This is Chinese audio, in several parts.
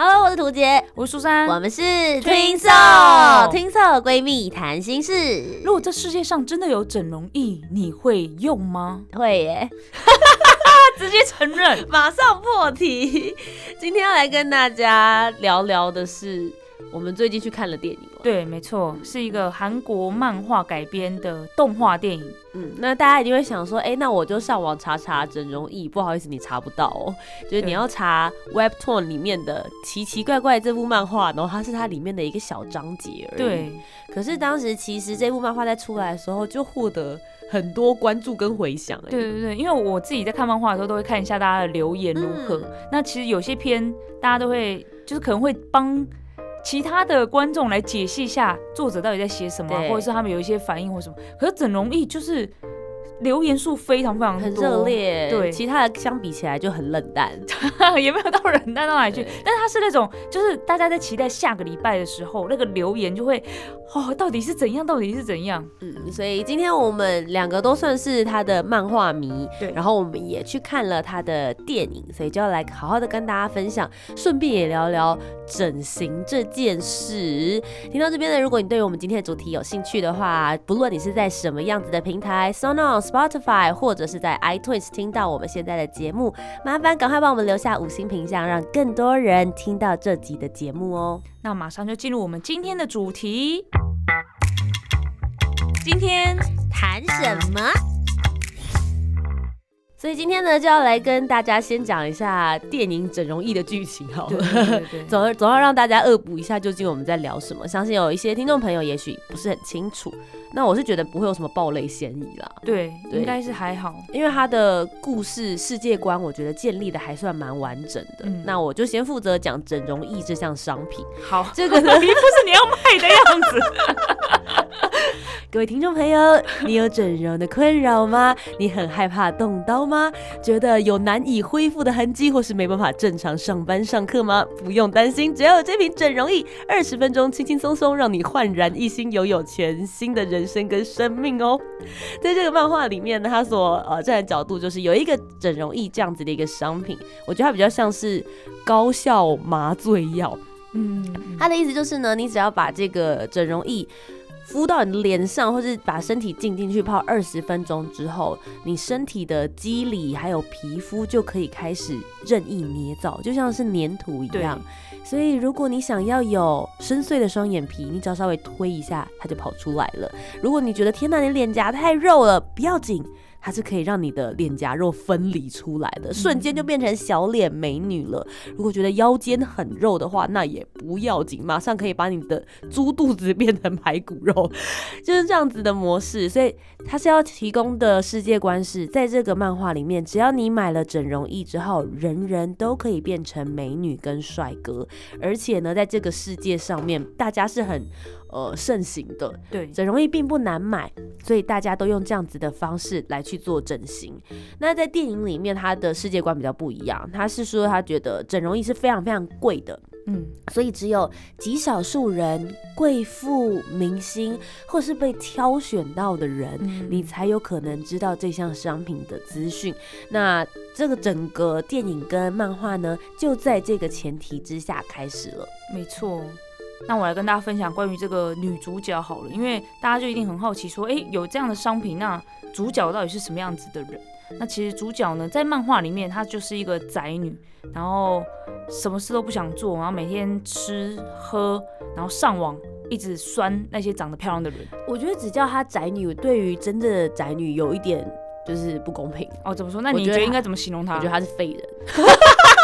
Hello，我是涂杰，我是苏珊，我们是 Twinso，Twinso 闺蜜谈心事。如果这世界上真的有整容液，你会用吗？会耶，直接承认，马上破题。今天要来跟大家聊聊的是。我们最近去看了电影了，对，没错，是一个韩国漫画改编的动画电影。嗯，那大家一定会想说，哎，那我就上网查查整容易，不好意思，你查不到哦。就是你要查 Webtoon 里面的奇奇怪怪这部漫画，然后它是它里面的一个小章节而已。对。可是当时其实这部漫画在出来的时候，就获得很多关注跟回响。对对对，因为我自己在看漫画的时候，都会看一下大家的留言如何。那其实有些篇大家都会，就是可能会帮。其他的观众来解析一下作者到底在写什么，或者是他们有一些反应或什么。可是整容易就是。留言数非常非常很热烈，对，其他的相比起来就很冷淡，也没有到冷淡到哪里去。但是它是那种，就是大家在期待下个礼拜的时候，那个留言就会，哦，到底是怎样？到底是怎样？嗯，所以今天我们两个都算是他的漫画迷，对，然后我们也去看了他的电影，所以就要来好好的跟大家分享，顺便也聊聊整形这件事。听到这边呢，如果你对于我们今天的主题有兴趣的话，不论你是在什么样子的平台，Sonos。Spotify 或者是在 iTunes 听到我们现在的节目，麻烦赶快帮我们留下五星评价，让更多人听到这集的节目哦。那马上就进入我们今天的主题，今天谈什么？所以今天呢，就要来跟大家先讲一下电影整容易的剧情好了，总要总要让大家恶补一下究竟我们在聊什么。相信有一些听众朋友也许不是很清楚，那我是觉得不会有什么暴雷嫌疑啦。对，应该是还好，因为他的故事世界观，我觉得建立的还算蛮完整的。那我就先负责讲整容易这项商品。好，这个呢，不 是你要卖的样子。各位听众朋友，你有整容的困扰吗？你很害怕动刀吗？觉得有难以恢复的痕迹，或是没办法正常上班上课吗？不用担心，只要有这瓶整容液，二十分钟轻轻松松，让你焕然一新，拥有全新的人生跟生命哦。在这个漫画里面呢，他所呃站的角度就是有一个整容液这样子的一个商品，我觉得它比较像是高效麻醉药。嗯，他的意思就是呢，你只要把这个整容液。敷到你的脸上，或是把身体浸进去泡二十分钟之后，你身体的肌理还有皮肤就可以开始任意捏造，就像是粘土一样。所以，如果你想要有深邃的双眼皮，你只要稍微推一下，它就跑出来了。如果你觉得天哪，你脸颊太肉了，不要紧。它是可以让你的脸颊肉分离出来的，瞬间就变成小脸美女了。如果觉得腰间很肉的话，那也不要紧，马上可以把你的猪肚子变成排骨肉，就是这样子的模式。所以它是要提供的世界观是在这个漫画里面，只要你买了整容液之后，人人都可以变成美女跟帅哥，而且呢，在这个世界上面，大家是很。呃，盛行的对整容液并不难买，所以大家都用这样子的方式来去做整形。那在电影里面，他的世界观比较不一样，他是说他觉得整容液是非常非常贵的，嗯，所以只有极少数人、贵妇、明星或是被挑选到的人，你才有可能知道这项商品的资讯。那这个整个电影跟漫画呢，就在这个前提之下开始了。没错。那我来跟大家分享关于这个女主角好了，因为大家就一定很好奇，说，哎，有这样的商品，那主角到底是什么样子的人？那其实主角呢，在漫画里面，她就是一个宅女，然后什么事都不想做，然后每天吃喝，然后上网，一直酸那些长得漂亮的人。我觉得只叫她宅女，对于真正的宅女有一点就是不公平哦。怎么说？那你觉得应该怎么形容她？我觉得她是废人。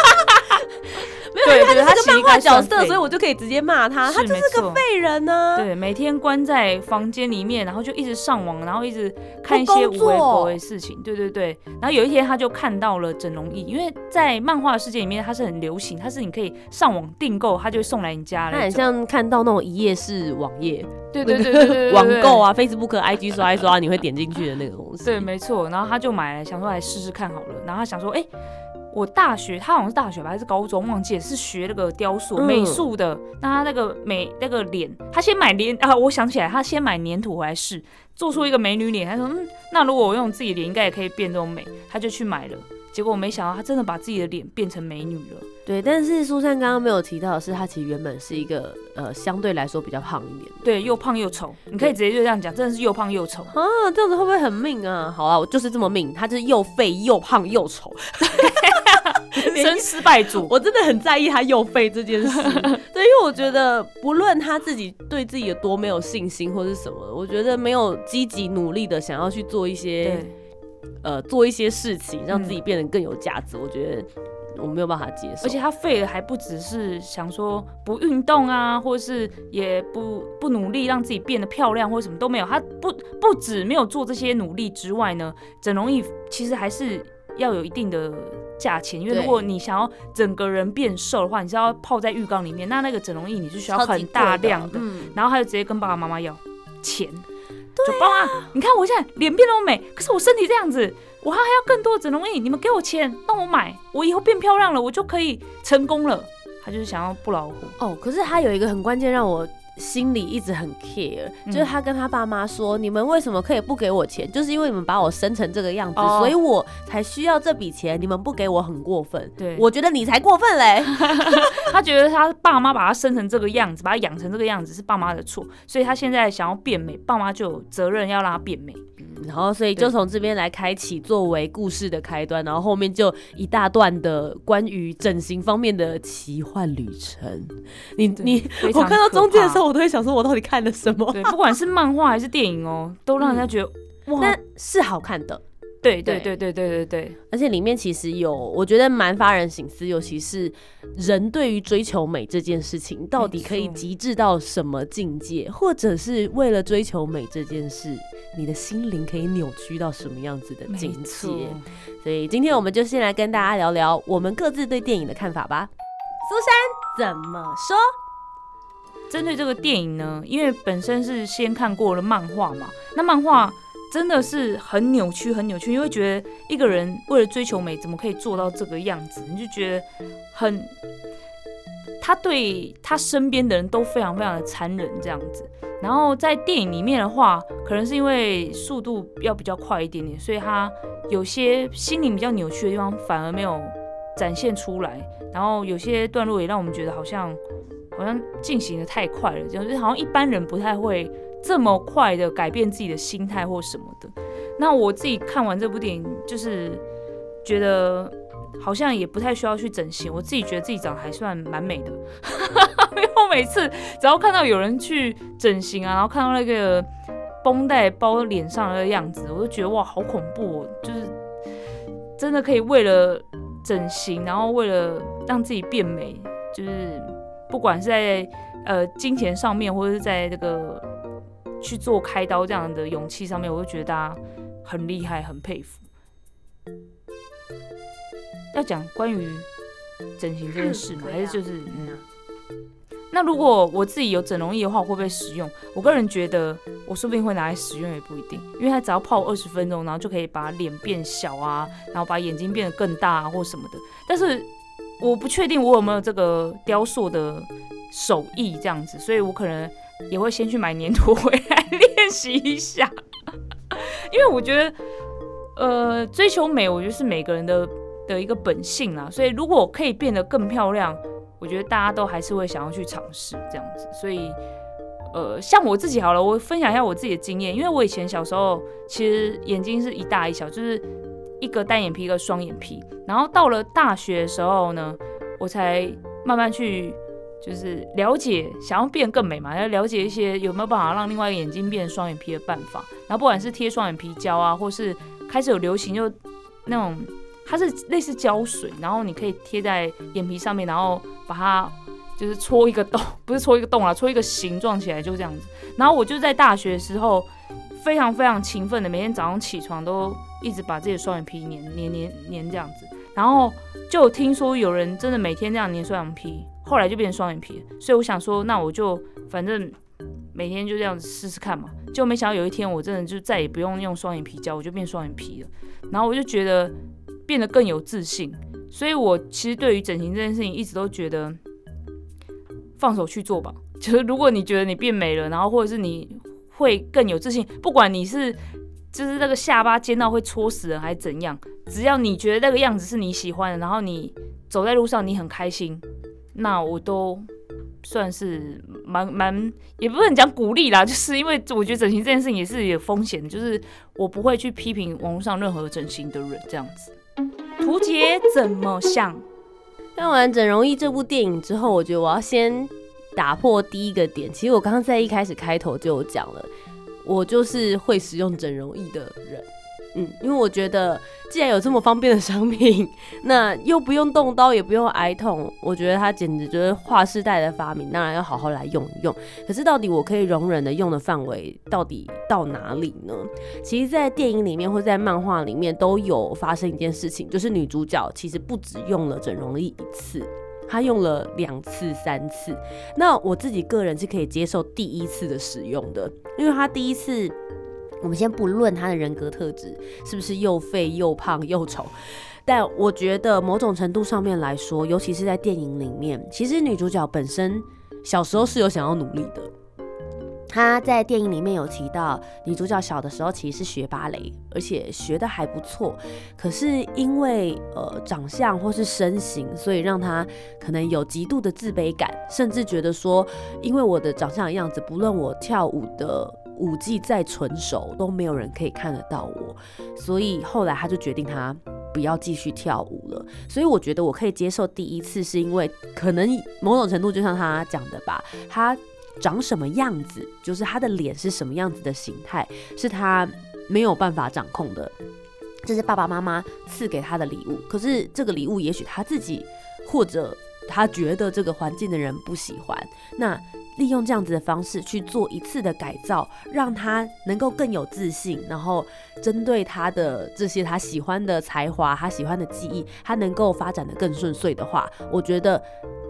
对，他是个漫画角色，所以我我就可以直接骂他，他就是个废人呢。对每天关在房间里面，然后就一直上网，然后一直看一些无不工作微不微的事情。对对对，然后有一天他就看到了整容仪，因为在漫画世界里面，它是很流行，它是你可以上网订购，它就会送来你家他很。像看到那种一页式网页，对对对对 网购啊。啊，Facebook、IG 刷一刷，你会点进去的那个东西。对，没错。然后他就买来，想说来试试看好了。然后他想说，哎、我大学，他好像是大学吧，还是高中，忘记了，是学那个雕塑、嗯美术的。那他那个美那个脸，他先买脸啊，我想起来，他先买粘土回来试，做出一个美女脸。他说，嗯，那如果我用自己脸，应该也可以变这种美。他就去买了。结果没想到，他真的把自己的脸变成美女了。对，但是苏珊刚刚没有提到的是，她其实原本是一个呃相对来说比较胖一点的。对，又胖又丑，你可以直接就这样讲，真的是又胖又丑。啊，这样子会不会很命啊？好啊，我就是这么命，他就是又废又胖又丑。人生失败主，我真的很在意他又废这件事，对，因为我觉得不论他自己对自己有多没有信心或是什么，我觉得没有积极努力的想要去做一些。呃做一些事情，让嗯自己变得更有价值，我觉得我没有办法接受。而且他废了还不只是想说不运动啊，或是也不不努力让自己变得漂亮，或什么都没有。他不不止没有做这些努力之外呢，整容仪其实还是要有一定的价钱，因为如果你想要整个人变瘦的话，你是要泡在浴缸里面，那那个整容液你是需要很大量的，嗯，然后他就直接跟爸爸妈妈要钱。就爸妈，你看我现在脸变那么美，可是我身体这样子，我还还要更多的整容液，你们给我钱，让我买，我以后变漂亮了，我就可以成功了。他就是想要不老虎，哦，可是他有一个很关键让我。心里一直很 care，嗯就是他跟他爸妈说：“你们为什么可以不给我钱？就是因为你们把我生成这个样子，哦所以我才需要这笔钱。你们不给我很过分，对我觉得你才过分嘞。他觉得他爸妈把他生成这个样子，把他养成这个样子是爸妈的错，所以他现在想要变美，爸妈就有责任要让他变美。然后，所以就从这边来开启作为故事的开端，然后后面就一大段的关于整形方面的奇幻旅程。你你，我看到中间的时可我都会想说我到底看了什么。不管是漫画还是电影哦 都让人家觉得哇。是好看的。对对。对对对对对而且里面其实有我觉得蛮发人省思尤其是人对于追求美这件事情到底可以极致到什么境界或者是为了追求美这件事你的心灵可以扭曲到什么样子的境界。所以今天我们就先来跟大家聊聊我们各自对电影的看法吧。苏珊怎么说？针对这个电影呢，因为本身是先看过了漫画嘛，那漫画真的是很扭曲，很扭曲，你会觉得一个人为了追求美，怎么可以做到这个样子？你就觉得很，他对他身边的人都非常非常的残忍这样子。然后在电影里面的话，可能是因为速度要比较快一点点，所以他有些心灵比较扭曲的地方反而没有展现出来。然后有些段落也让我们觉得好像好像进行的太快了，就是好像一般人不太会这么快的改变自己的心态或什么的。那我自己看完这部电影，就是觉得好像也不太需要去整形，我自己觉得自己长得还算蛮美的。因为我每次只要看到有人去整形啊，然后看到那个绷带包脸上的样子，我就觉得哇，好恐怖哦！就是真的可以为了整形，然后为了让自己变美，就是不管是在呃金钱上面，或者是在这个去做开刀这样的勇气上面，我就觉得大家很厉害，很佩服。要讲关于整形这件事吗？还是就是嗯？那如果我自己有整容液的话，我会不会使用？我个人觉得，我说不定会拿来使用，也不一定，因为它只要泡二十分钟，然后就可以把脸变小啊，然后把眼睛变得更大啊，或什么的。但是我不确定我有没有这个雕塑的手艺这样子，所以我可能也会先去买粘土回来练习一下，因为我觉得，呃，追求美，我觉得是每个人的的一个本性啦。所以如果可以变得更漂亮，我觉得大家都还是会想要去尝试这样子。所以，呃，像我自己好了，我分享一下我自己的经验，因为我以前小时候其实眼睛是一大一小，就是一个单眼皮，一个双眼皮。然后到了大学的时候呢，我才慢慢去就是了解，想要变更美嘛，要了解一些有没有办法让另外一个眼睛变双眼皮的办法。然后不管是贴双眼皮胶啊，或是开始有流行就那种，它是类似胶水，然后你可以贴在眼皮上面，然后把它就是戳一个洞，不是戳一个洞啊，戳一个形状起来就这样子。然后我就在大学的时候非常非常勤奋的，每天早上起床都一直把自己的双眼皮粘粘粘粘这样子。然后就听说有人真的每天这样粘双眼皮，后来就变双眼皮。所以我想说，那我就反正每天就这样子试试看嘛。就没想到有一天我真的就再也不用用双眼皮胶，我就变双眼皮了。然后我就觉得变得更有自信。所以我其实对于整形这件事情一直都觉得放手去做吧。就是如果你觉得你变美了，然后或者是你会更有自信，不管你是就是那个下巴尖到会戳死人还是怎样。只要你觉得那个样子是你喜欢的，然后你走在路上你很开心，那我都算是蛮蛮，也不能讲鼓励啦，就是因为我觉得整形这件事情也是有风险，就是我不会去批评网络上任何整形的人这样子。图杰怎么想？看完《整容医》这部电影之后，我觉得我要先打破第一个点。其实我刚刚在一开始开头就有讲了，我就是会使用整容仪的人。嗯，因为我觉得既然有这么方便的商品，那又不用动刀，也不用挨痛，我觉得它简直就是划时代的发明，当然要好好来用一用。可是到底我可以容忍的用的范围到底到哪里呢？其实，在电影里面或在漫画里面都有发生一件事情，就是女主角其实不止用了整容仪一次，他用了两次、三次。那我自己个人是可以接受第一次的使用的，因为他第一次。我们先不论他的人格特质是不是又废又胖又丑，但我觉得某种程度上面来说，尤其是在电影里面，其实女主角本身小时候是有想要努力的。他在电影里面有提到，女主角小的时候其实是学芭蕾，而且学的还不错。可是因为呃长相或是身形，所以让她可能有极度的自卑感，甚至觉得说，因为我的长相的样子，不论我跳舞的。舞技再纯熟都没有人可以看得到我，所以后来他就决定他不要继续跳舞了。所以我觉得我可以接受第一次，是因为可能某种程度就像他讲的吧，他长什么样子，就是他的脸是什么样子的形态，是他没有办法掌控的，这是爸爸妈妈赐给他的礼物。可是这个礼物也许他自己或者他觉得这个环境的人不喜欢，那。利用这样子的方式去做一次的改造，让他能够更有自信，然后针对他的这些他喜欢的才华、他喜欢的技艺，他能够发展的更顺遂的话，我觉得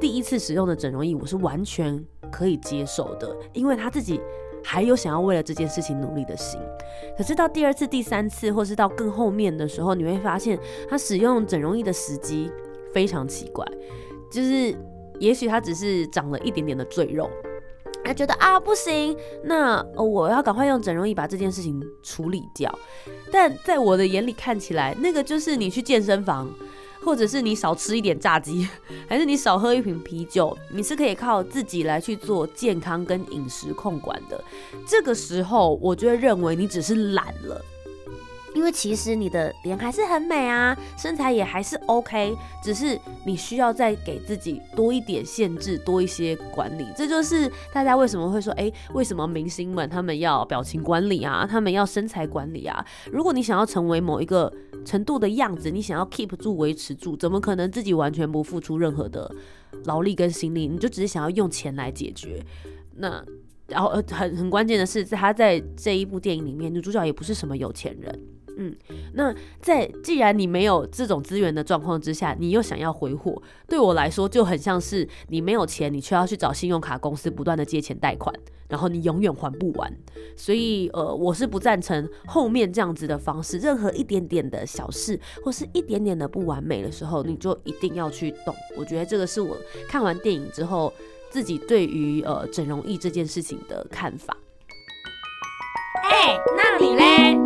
第一次使用的整容仪我是完全可以接受的，因为他自己还有想要为了这件事情努力的心。可是到第二次、第三次，或是到更后面的时候，你会发现他使用整容仪的时机非常奇怪，就是也许他只是长了一点点的赘肉。他觉得啊不行，那我要赶快用整容仪把这件事情处理掉。但在我的眼里看起来，那个就是你去健身房，或者是你少吃一点炸鸡，还是你少喝一瓶啤酒，你是可以靠自己来去做健康跟饮食控管的。这个时候，我就会认为你只是懒了。因为其实你的脸还是很美啊，身材也还是 OK，只是你需要再给自己多一点限制，多一些管理。这就是大家为什么会说，哎，为什么明星们他们要表情管理啊，他们要身材管理啊？如果你想要成为某一个程度的样子，你想要 keep 住、维持住，怎么可能自己完全不付出任何的劳力跟心力？你就只是想要用钱来解决？那然后很很关键的是，他在这一部电影里面，女主角也不是什么有钱人。嗯，那在既然你没有这种资源的状况之下，你又想要挥霍，对我来说就很像是你没有钱，你却要去找信用卡公司不断的借钱贷款，然后你永远还不完。所以，呃，我是不赞成后面这样子的方式。任何一点点的小事或是一点点的不完美的时候，你就一定要去动。我觉得这个是我看完电影之后自己对于呃整容易这件事情的看法。哎，那你嘞？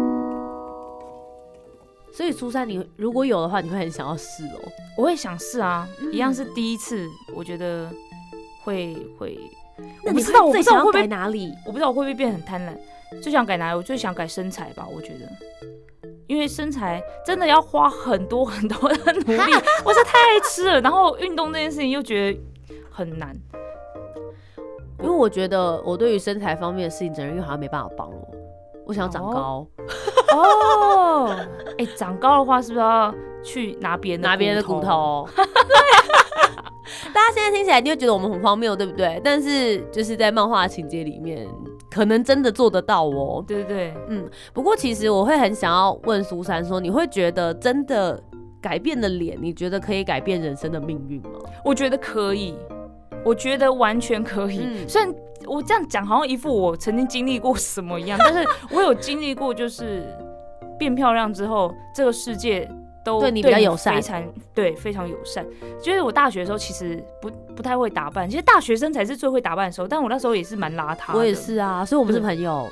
所以初三你如果有的话，你会很想要试哦。我会想试啊，一样是第一次，我觉得会会。我不知道，我不知道会改哪里，我不知道我会不会变很贪婪，最想改哪里？我最想改身材吧，我觉得，因为身材真的要花很多很多的努力，我是太爱吃了，然后运动这件事情又觉得很难，因为我觉得我对于身材方面的事情，整人又好像没办法帮我。我想要长高哦，哎，长高的话是不是要去拿别人拿别人的骨头？大家现在听起来你会觉得我们很荒谬，对不对？但是就是在漫画情节里面，可能真的做得到哦。对对对，嗯，不过其实我会很想要问苏珊说，你会觉得真的改变的脸，你觉得可以改变人生的命运吗？我觉得可以，我觉得完全可以。嗯虽然我这样讲好像一副我曾经经历过什么一样，但是我有经历过，就是变漂亮之后，这个世界都对你比较友善非常对非常友善。就是我大学的时候其实不不太会打扮，其实大学生才是最会打扮的时候，但我那时候也是蛮邋遢的。我也，是啊，所以我们是朋友。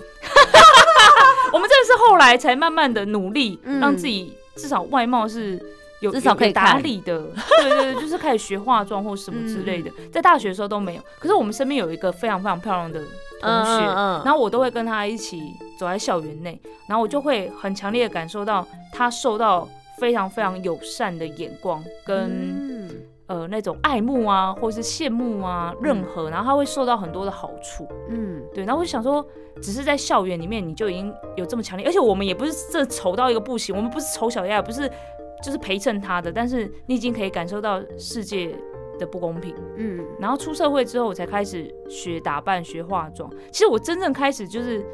我们真的是后来才慢慢的努力，嗯让自己至少外貌是。有至少可以打理的，对对对，就是开始学化妆或什么之类的，在大学的时候都没有。可是我们身边有一个非常非常漂亮的同学，嗯然后我都会跟他一起走在校园内，然后我就会很强烈的感受到他受到非常非常友善的眼光跟、嗯。呃那种爱慕啊，或是羡慕啊，任何，然后他会受到很多的好处。嗯。对，然后我就想说，只是在校园里面你就已经有这么强烈，而且我们也不是这丑到一个不行，我们不是丑小鸭，不是就是陪衬他的，但是你已经可以感受到世界的不公平。嗯然后出社会之后，我才开始学打扮、学化妆。其实我真正开始就是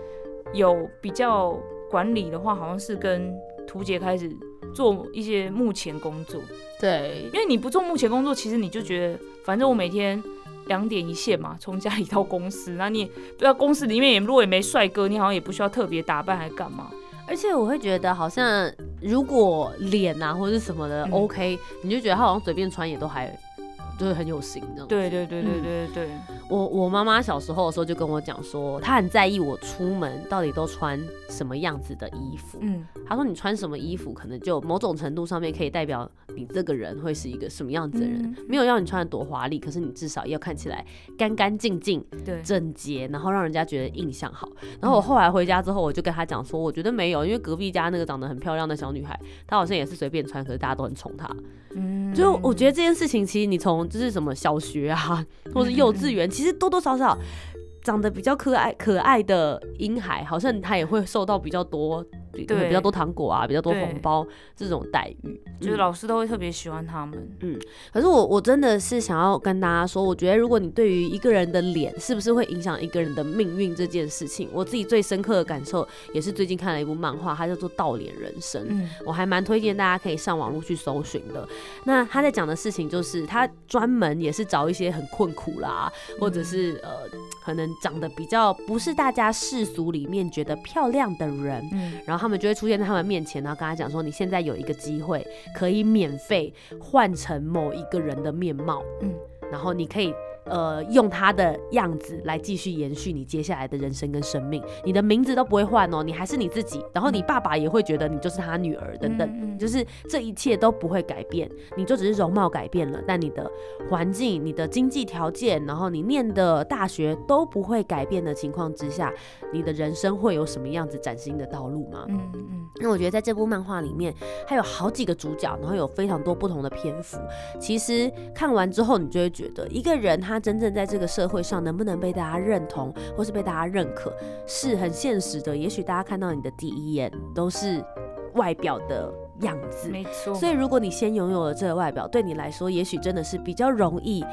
有比较管理的话，好像是跟图杰开始做一些幕前工作。对，因为你不做幕前工作，其实你就觉得，反正我每天两点一线嘛，从家里到公司，那你也不知道公司里面也如果也没帅哥，你好像也不需要特别打扮还干嘛。而且我会觉得好像如果脸啊或者是什么的嗯 OK，你就觉得他好像随便穿也都还就是很有型那种。对对对对嗯对对对，我我妈妈小时候的时候就跟我讲说，她很在意我出门到底都穿什么样子的衣服。嗯她说你穿什么衣服，可能就某种程度上面可以代表你这个人会是一个什么样子的人。嗯没有要你穿的多华丽，可是你至少要看起来干干净净、对，整洁，然后让人家觉得印象好。然后我后来回家之后，我就跟她讲说，我觉得没有，因为隔壁家那个长得很漂亮的小女孩，她好像也是随便穿，可是大家都很宠她。嗯。就我觉得这件事情，其实你从就是什么小学啊，或者幼稚园，其实多多少少长得比较可爱可爱的婴孩，好像他也会受到比较多，比对比较多糖果啊，比较多红包这种待遇。就是嗯老师都会特别喜欢他们。嗯可是我我真的是想要跟大家说，我觉得如果你对于一个人的脸是不是会影响一个人的命运这件事情，我自己最深刻的感受也是最近看了一部漫画，它叫做《倒脸人生》。嗯我还蛮推荐大家可以上网络去搜寻的。那他在讲的事情就是，他专门也是找一些很困苦啦，或者是呃，可能长得比较不是大家世俗里面觉得漂亮的人。嗯然后他们就会出现在他们面前，然后跟他讲说：“你现在有一个机会，可以免费换成某一个人的面貌，嗯。然后你可以呃用他的样子来继续延续你接下来的人生跟生命。你的名字都不会换哦，你还是你自己，然后你爸爸也会觉得你就是他女儿等等。嗯嗯就是这一切都不会改变，你就只是容貌改变了，但你的环境、你的经济条件，然后你念的大学都不会改变的情况之下，你的人生会有什么样子崭新的道路吗？嗯嗯那我觉得在这部漫画里面，它有好几个主角，然后有非常多不同的篇幅。其实看完之后，你就会觉得，一个人他真正在这个社会上能不能被大家认同，或是被大家认可，是很现实的。也许大家看到你的第一眼都是外表的样子，没错。所以，如果你先拥有了这个外表，对你来说，也许真的是比较容易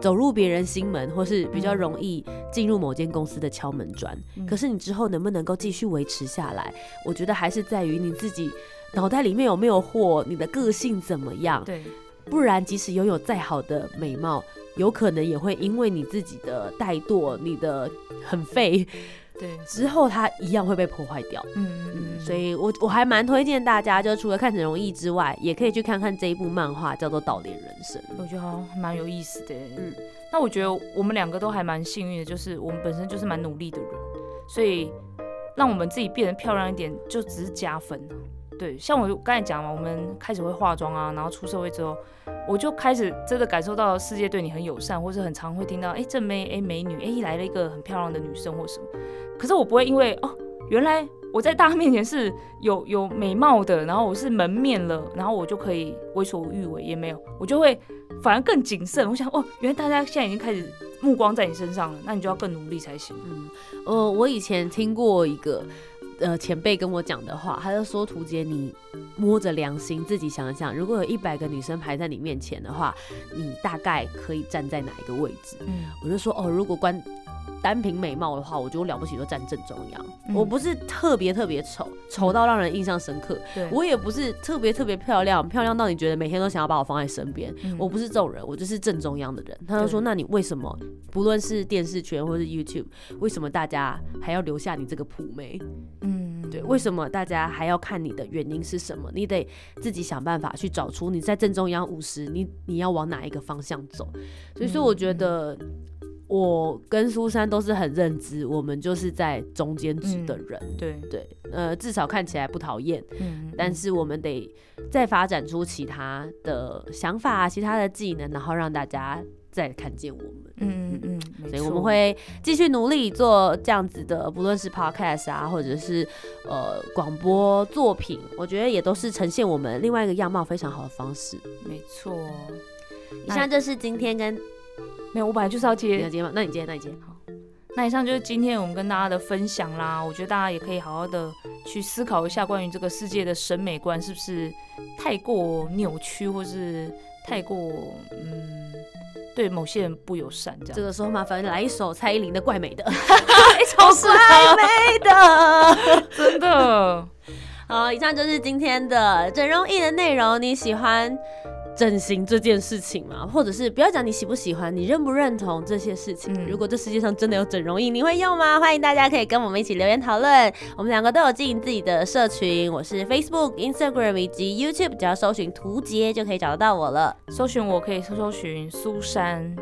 走入别人心门，或是比较容易进入某间公司的敲门砖。嗯可是，你之后能不能够继续维持下来，我觉得还是在于你自己脑袋里面有没有货，你的个性怎么样。对，不然，即使拥有再好的美貌，有可能也会因为你自己的怠惰、你的很废对，之后，它一样会被破坏掉。嗯嗯嗯，所以我我还蛮推荐大家，就除了看整容易之外，也可以去看看这一部漫画，叫做《倒脸人生》。我觉得好像蛮有意思的。嗯嗯，那我觉得我们两个都还蛮幸运的，就是我们本身就是蛮努力的人，所以让我们自己变得漂亮一点，就只是加分啊。对，像我刚才讲嘛，我们开始会化妆啊，然后出社会之后，我就开始真的感受到世界对你很友善，或是很常会听到，哎、这妹，哎、美女，哎、来了一个很漂亮的女生或什么。可是我不会因为哦，原来我在大家面前是有有美貌的，然后我是门面了，然后我就可以为所欲为，也没有，我就会反而更谨慎。我想，哦，原来大家现在已经开始目光在你身上了，那你就要更努力才行。嗯，呃，我以前听过一个呃前辈跟我讲的话，他就说图姐你摸着良心自己想想，如果有一百个女生排在你面前的话，你大概可以站在哪一个位置？嗯我就说哦，如果关单凭美貌的话，我觉得我了不起就站正中央。嗯我不是特别特别丑，丑到让人印象深刻。对，我也不是特别特别漂亮，漂亮到你觉得每天都想要把我放在身边。嗯我不是这种人，我就是正中央的人。他就说：“那你为什么不论是电视圈或是 YouTube，为什么大家还要留下你这个普妹？嗯对，为什么大家还要看你的原因是什么？你得自己想办法去找出你在正中央五十，你你要往哪一个方向走。所以说，我觉得我跟苏珊都是很认知，我们就是在中间值的人。对，对，呃，至少看起来不讨厌。嗯但是我们得再发展出其他的想法、其他的技能，然后让大家再看见我们。嗯嗯嗯，所以我们会继续努力做这样子的，不论是 podcast 啊，或者是呃广播作品，我觉得也都是呈现我们另外一个样貌非常好的方式。没错。以上就是今天跟没有，我本来就是要你接要接吗？那你接，那你接。好那以上就是今天我们跟大家的分享啦。我觉得大家也可以好好的去思考一下，关于这个世界的审美观是不是太过扭曲，或是太过嗯对某些人不友善这样。这个时候麻烦来一首蔡依林的《怪美的》，超适合，美的。真的。好，以上就是今天的整容艺的内容。你喜欢整形这件事情嘛？或者是不要讲你喜不喜欢，你认不认同这些事情？嗯如果这世界上真的有整容艺，你会用吗？欢迎大家可以跟我们一起留言讨论。我们两个都有经营自己的社群，我是 Facebook、Instagram 以及 YouTube，只要搜寻图杰就可以找得到我了。搜寻我可以搜搜寻苏珊。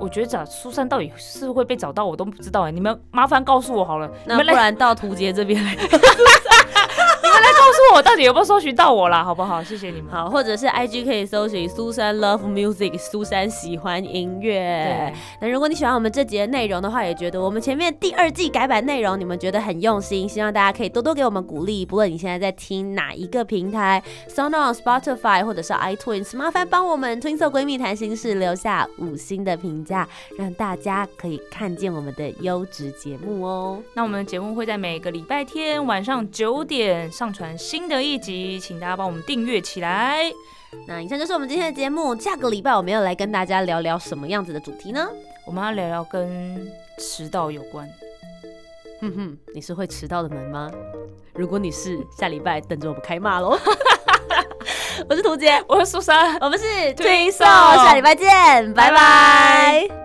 我觉得找苏珊到底是会被找到，我都不知道哎。你们麻烦告诉我好了，那不然到图杰这边来。告诉我到底有没有搜寻到我啦，好不好？谢谢你们。好，或者是 IG 可以搜寻苏珊 Love Music，苏珊喜欢音乐对。那如果你喜欢我们这集的内容的话，也觉得我们前面第二季改版内容你们觉得很用心，希望大家可以多多给我们鼓励。不论你现在在听哪一个平台，SoundOn、Spotify 或者是 iTunes，麻烦帮我们 Twin Soul 闺蜜谈心事留下五星的评价，让大家可以看见我们的优质节目哦。那我们的节目会在每个礼拜天晚上九点上传新的一集，请大家帮我们订阅起来。那以上就是我们今天的节目，下个礼拜我们要来跟大家聊聊什么样子的主题呢？我们要聊聊跟迟到有关。哼哼，你是会迟到的门吗？如果你是，下礼拜等着我们开骂喽！我是图杰，我是苏珊，我们是 Soul，下礼拜见，拜拜拜。